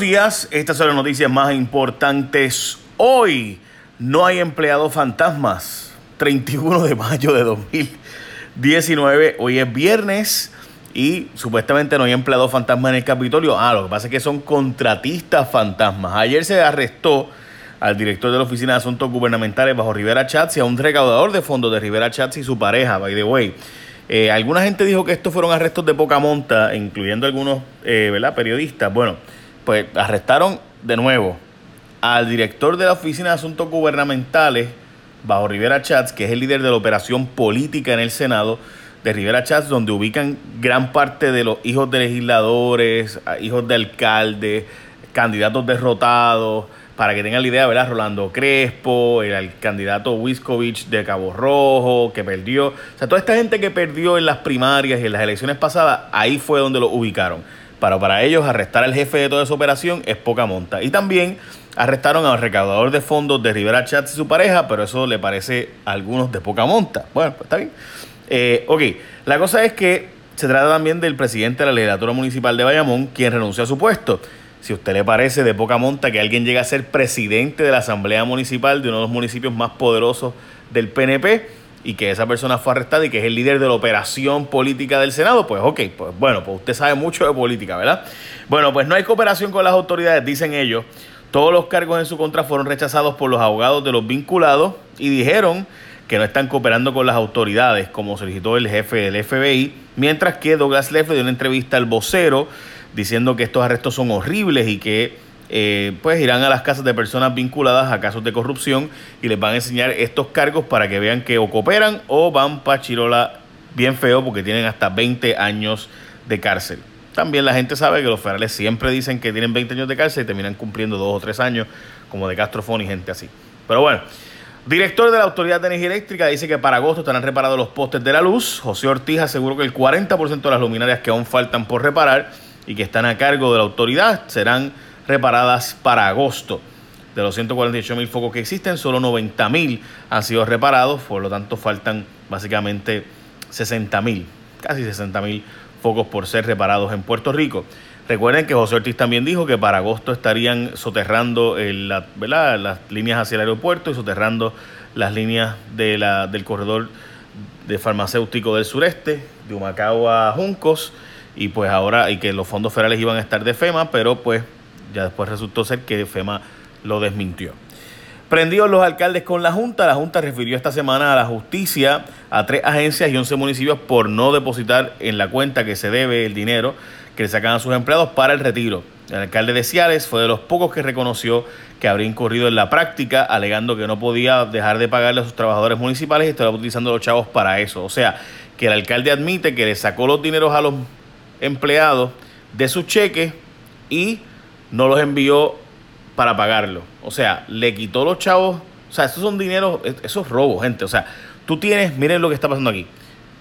días, estas son las noticias más importantes hoy. No hay empleados fantasmas. 31 de mayo de 2019. Hoy es viernes y supuestamente no hay empleados fantasmas en el Capitolio. Ah, lo que pasa es que son contratistas fantasmas. Ayer se arrestó al director de la Oficina de Asuntos Gubernamentales bajo Rivera Chats y a un recaudador de fondos de Rivera Chats y su pareja, by the way. Eh, alguna gente dijo que estos fueron arrestos de poca monta, incluyendo algunos eh, ¿verdad? periodistas. Bueno, pues arrestaron de nuevo al director de la Oficina de Asuntos Gubernamentales, bajo Rivera Chats, que es el líder de la operación política en el Senado de Rivera Chats, donde ubican gran parte de los hijos de legisladores, hijos de alcaldes, candidatos derrotados, para que tengan la idea, ¿verdad? Rolando Crespo, el, candidato Wiskovich de Cabo Rojo, que perdió. O sea, toda esta gente que perdió en las primarias y en las elecciones pasadas, ahí fue donde lo ubicaron. Para, para ellos arrestar al jefe de toda esa operación es poca monta. Y también arrestaron al recaudador de fondos de Rivera Chats y su pareja, pero eso le parece a algunos de poca monta. Bueno, pues está bien. Eh, ok, la cosa es que se trata también del presidente de la legislatura municipal de Bayamón, quien renunció a su puesto. Si a usted le parece de poca monta que alguien llegue a ser presidente de la Asamblea Municipal de uno de los municipios más poderosos del PNP, y que esa persona fue arrestada y que es el líder de la operación política del Senado, pues ok, pues bueno, pues usted sabe mucho de política, ¿verdad? Bueno, pues no hay cooperación con las autoridades, dicen ellos. Todos los cargos en su contra fueron rechazados por los abogados de los vinculados y dijeron que no están cooperando con las autoridades, como solicitó el jefe del FBI, mientras que Douglas Leff dio una entrevista al vocero diciendo que estos arrestos son horribles y que eh, pues irán a las casas de personas vinculadas a casos de corrupción y les van a enseñar estos cargos para que vean que o cooperan o van para Chirola bien feo porque tienen hasta 20 años de cárcel. También la gente sabe que los federales siempre dicen que tienen 20 años de cárcel y terminan cumpliendo dos o tres años, como de Castrofón y gente así. Pero bueno, director de la Autoridad de Energía Eléctrica dice que para agosto estarán reparados los postes de la luz. José Ortiz aseguró que el 40% de las luminarias que aún faltan por reparar y que están a cargo de la autoridad serán reparadas para agosto. De los 148 mil focos que existen, solo 90 mil han sido reparados, por lo tanto faltan básicamente 60 mil, casi 60 mil focos por ser reparados en Puerto Rico. Recuerden que José Ortiz también dijo que para agosto estarían soterrando el, las líneas hacia el aeropuerto y soterrando las líneas de la, del corredor de farmacéutico del sureste, de Humacao a Juncos, y pues ahora, y que los fondos federales iban a estar de FEMA, pero pues ya después resultó ser que FEMA lo desmintió. Prendidos los alcaldes con la Junta, la Junta refirió esta semana a la justicia a tres agencias y 11 municipios por no depositar en la cuenta que se debe el dinero que le sacan a sus empleados para el retiro. El alcalde de Ciales fue de los pocos que reconoció que habría incurrido en la práctica, alegando que no podía dejar de pagarle a sus trabajadores municipales y estaba utilizando los chavos para eso. O sea, que el alcalde admite que le sacó los dineros a los empleados de sus cheques y no los envió para pagarlo. O sea, le quitó los chavos. O sea, esos son dineros, esos es robo, gente. O sea, tú tienes, miren lo que está pasando aquí.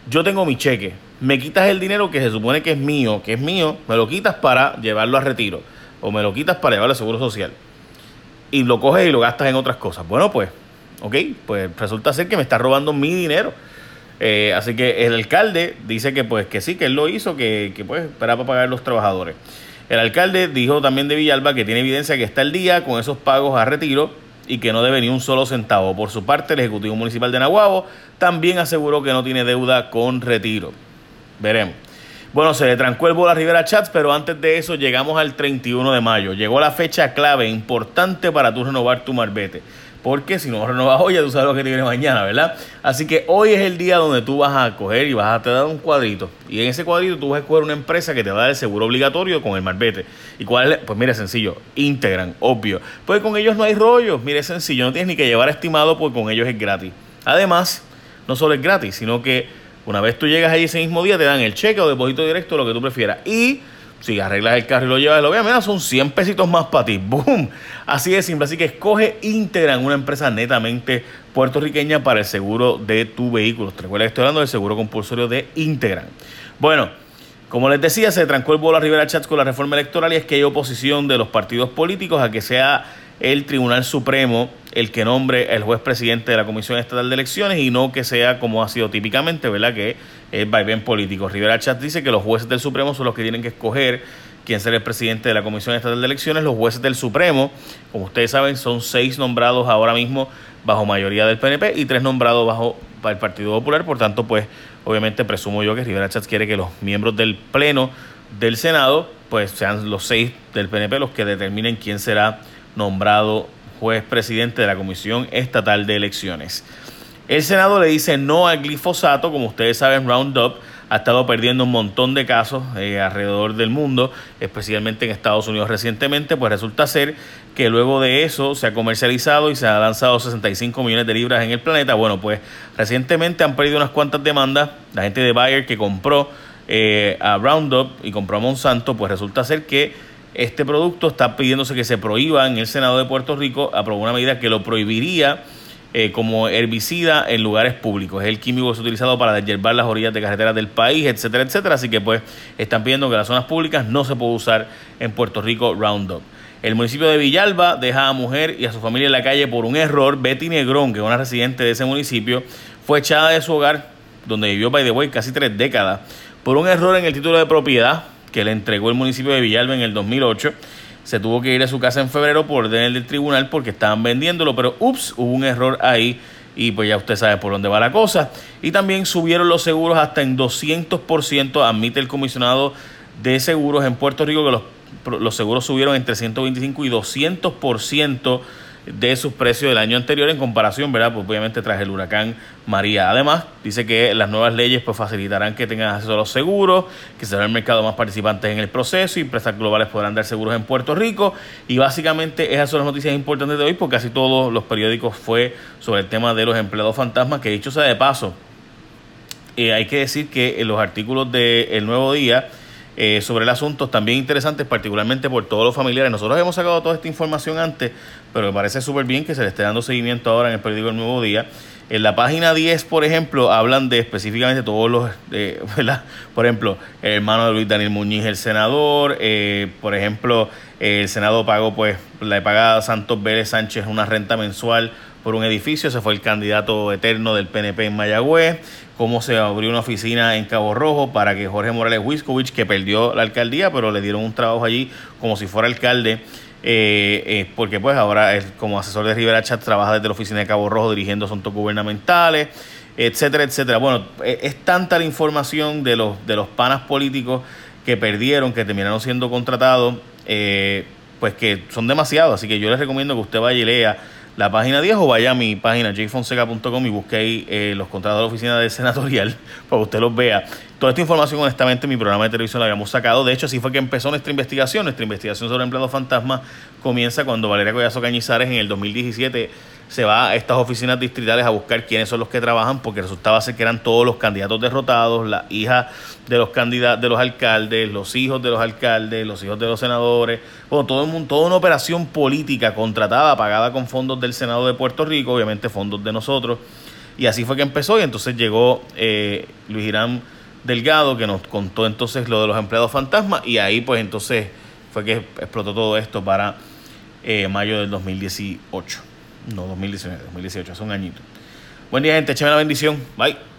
Yo tengo mi cheque, me quitas el dinero que se supone que es mío, que es mío, me lo quitas para llevarlo a retiro o me lo quitas para llevarlo a seguro social y lo coges y lo gastas en otras cosas. Bueno, pues, ok, pues resulta ser que me está robando mi dinero. Eh, así que el alcalde dice que pues que sí, que él lo hizo, que, que pues para pagar los trabajadores. El alcalde dijo también de Villalba que tiene evidencia que está al día con esos pagos a retiro y que no debe ni un solo centavo. Por su parte, el Ejecutivo Municipal de Nahuabo también aseguró que no tiene deuda con retiro. Veremos. Bueno, se le trancó el bolo a Rivera Chats, pero antes de eso llegamos al 31 de mayo. Llegó la fecha clave, importante para tú renovar tu marbete porque si no renovas hoy ya tú sabes lo que te viene mañana, ¿verdad? Así que hoy es el día donde tú vas a coger y vas a te dar un cuadrito. Y en ese cuadrito tú vas a escoger una empresa que te va a dar el seguro obligatorio con el marbete. ¿Y cuál es? Pues mira, sencillo, Integran, obvio. Pues con ellos no hay rollo, mire, sencillo, no tienes ni que llevar estimado porque con ellos es gratis. Además, no solo es gratis, sino que una vez tú llegas ahí ese mismo día te dan el cheque o depósito directo, lo que tú prefieras. Y si arreglas el carro y lo llevas, lo veas, mira, son 100 pesitos más para ti. ¡Boom! Así de simple. Así que escoge Integran, una empresa netamente puertorriqueña para el seguro de tu vehículo. Recuerda que estoy hablando del seguro compulsorio de Integran. Bueno, como les decía, se trancó el bolo a Rivera Chats con la reforma electoral y es que hay oposición de los partidos políticos a que sea el Tribunal Supremo el que nombre el juez presidente de la Comisión Estatal de Elecciones y no que sea como ha sido típicamente, ¿verdad? Que es vaivén político. Rivera Chat dice que los jueces del Supremo son los que tienen que escoger quién será el presidente de la Comisión Estatal de Elecciones. Los jueces del Supremo, como ustedes saben, son seis nombrados ahora mismo bajo mayoría del PNP y tres nombrados bajo el Partido Popular. Por tanto, pues obviamente presumo yo que Rivera Chats quiere que los miembros del Pleno del Senado pues sean los seis del PNP los que determinen quién será nombrado juez presidente de la Comisión Estatal de Elecciones. El Senado le dice no al glifosato, como ustedes saben, Roundup ha estado perdiendo un montón de casos eh, alrededor del mundo, especialmente en Estados Unidos recientemente, pues resulta ser que luego de eso se ha comercializado y se ha lanzado 65 millones de libras en el planeta. Bueno, pues recientemente han perdido unas cuantas demandas. La gente de Bayer que compró eh, a Roundup y compró a Monsanto, pues resulta ser que este producto está pidiéndose que se prohíba en el Senado de Puerto Rico, aprobó una medida que lo prohibiría eh, como herbicida en lugares públicos. Es el químico que es utilizado para deshiervar las orillas de carreteras del país, etcétera, etcétera. Así que pues están pidiendo que las zonas públicas no se puede usar en Puerto Rico Roundup. El municipio de Villalba deja a mujer y a su familia en la calle por un error. Betty Negrón, que es una residente de ese municipio, fue echada de su hogar, donde vivió, by the way, casi tres décadas, por un error en el título de propiedad que le entregó el municipio de Villalba en el 2008 se tuvo que ir a su casa en febrero por orden del tribunal porque estaban vendiéndolo, pero ups, hubo un error ahí y pues ya usted sabe por dónde va la cosa. Y también subieron los seguros hasta en 200%, admite el comisionado de seguros en Puerto Rico que los, los seguros subieron entre 125 y 200% de sus precios del año anterior en comparación, ¿verdad? Pues obviamente tras el huracán María. Además, dice que las nuevas leyes pues facilitarán que tengan acceso a los seguros, que será el mercado más participantes en el proceso y empresas globales podrán dar seguros en Puerto Rico. Y básicamente esas son las noticias importantes de hoy, porque casi todos los periódicos fue sobre el tema de los empleados fantasmas, que dicho sea de paso, eh, hay que decir que en los artículos de El Nuevo Día, eh, sobre el asunto también interesantes, particularmente por todos los familiares. Nosotros hemos sacado toda esta información antes, pero me parece súper bien que se le esté dando seguimiento ahora en el periódico El Nuevo Día. En la página 10, por ejemplo, hablan de específicamente todos los, eh. Por ejemplo, el hermano de Luis Daniel Muñiz, el senador, eh, por ejemplo, el Senado pagó, pues, le pagaba a Santos Vélez Sánchez una renta mensual por un edificio, ese fue el candidato eterno del PNP en Mayagüez, cómo se abrió una oficina en Cabo Rojo para que Jorge Morales Wiskovich, que perdió la alcaldía, pero le dieron un trabajo allí como si fuera alcalde, eh, eh, porque pues ahora es como asesor de Rivera Chat trabaja desde la oficina de Cabo Rojo dirigiendo asuntos gubernamentales, etcétera, etcétera. Bueno, e, es, tanta la información de los, de los panas políticos que perdieron, que terminaron siendo contratados, eh, pues que son demasiados, así que yo les recomiendo que usted vaya y lea la página 10 o vaya a mi página jfonseca.com y busque ahí eh, los contratos de la oficina de senatorial para que usted los vea. Toda esta información, honestamente, en mi programa de televisión la habíamos sacado. De hecho, así fue que empezó nuestra investigación. Nuestra investigación sobre empleados fantasma comienza cuando Valeria Collazo Cañizares en el 2017 se va a estas oficinas distritales a buscar quiénes son los que trabajan, porque resultaba ser que eran todos los candidatos derrotados, la hija de los candidatos, de los alcaldes, los hijos de los alcaldes, los hijos de los senadores, bueno, todo el mundo, toda una operación política contratada, pagada con fondos del Senado de Puerto Rico, obviamente fondos de nosotros, y así fue que empezó, y entonces llegó eh, Luis Irán Delgado, que nos contó entonces lo de los empleados fantasmas, y ahí pues entonces fue que explotó todo esto para eh, mayo del 2018. No, 2019, 2018, hace un añito. Buen día, gente. Échame la bendición. Bye.